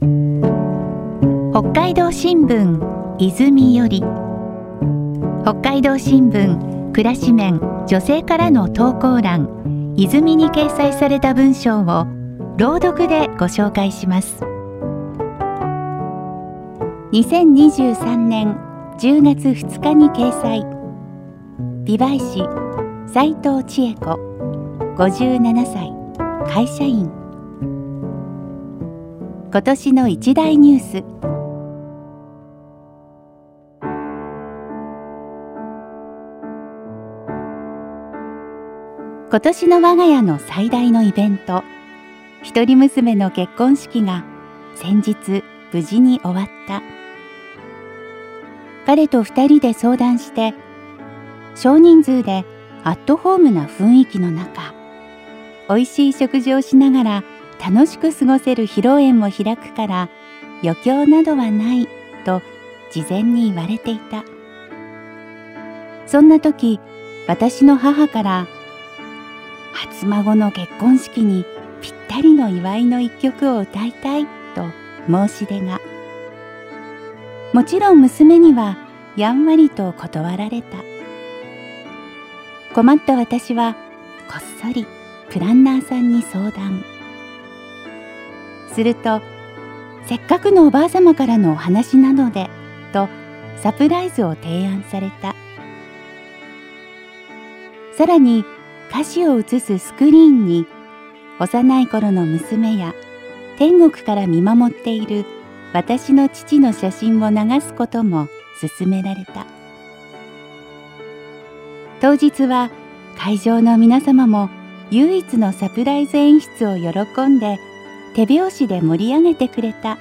北海道新聞泉より。北海道新聞暮らし面女性からの投稿欄。泉に掲載された文章を朗読でご紹介します。2023年10月2日に掲載。美唄市斉藤千恵子。57歳。会社員。今年の一大ニュース。今年の我が家の最大のイベント。一人娘の結婚式が先日無事に終わった。彼と二人で相談して少人数でアットホームな雰囲気の中美味しい食事をしながら楽しく過ごせる披露宴も開くから余興などはないと事前に言われていた。そんな時私の母から初孫の結婚式にぴったりの祝いの一曲を歌いたいと申し出が。もちろん娘にはやんわりと断られた。困った私はこっそりプランナーさんに相談。するとせっかくのおばあ様からのお話なのでとサプライズを提案された。さらに歌詞を映すスクリーンに幼い頃の娘や天国から見守っている私の父の写真を流すことも勧められた。当日は会場の皆様も唯一のサプライズ演出を喜んで手拍子で盛り上げてくれた。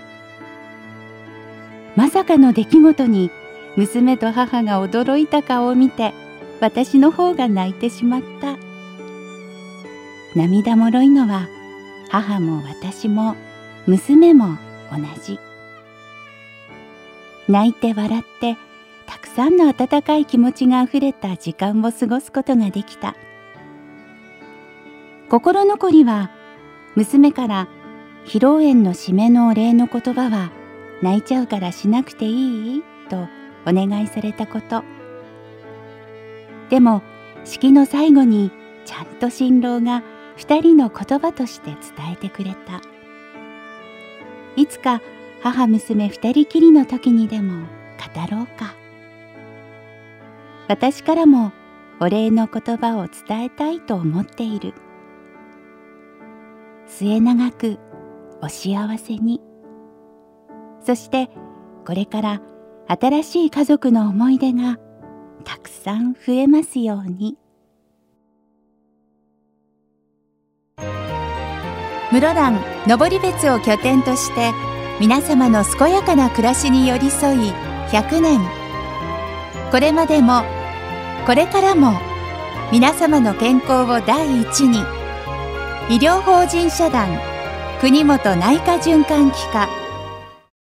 まさかの出来事に娘と母が驚いた顔を見て私の方が泣いてしまった。涙もろいのは母も私も娘も同じ。泣いて笑ってたくさんの温かい気持ちがあふれた時間を過ごすことができた。心残りは娘から披露宴の締めのお礼の言葉は泣いちゃうからしなくていい？とお願いされたこと。でも式の最後にちゃんと新郎が二人の言葉として伝えてくれた。いつか母娘二人きりの時にでも語ろうか。私からもお礼の言葉を伝えたいと思っている。末永くお幸せに。そしてこれから新しい家族の思い出がたくさん増えますように。室蘭登別を拠点として皆様の健やかな暮らしに寄り添い100年。これまでもこれからも皆様の健康を第一に医療法人社団国本内科循環器科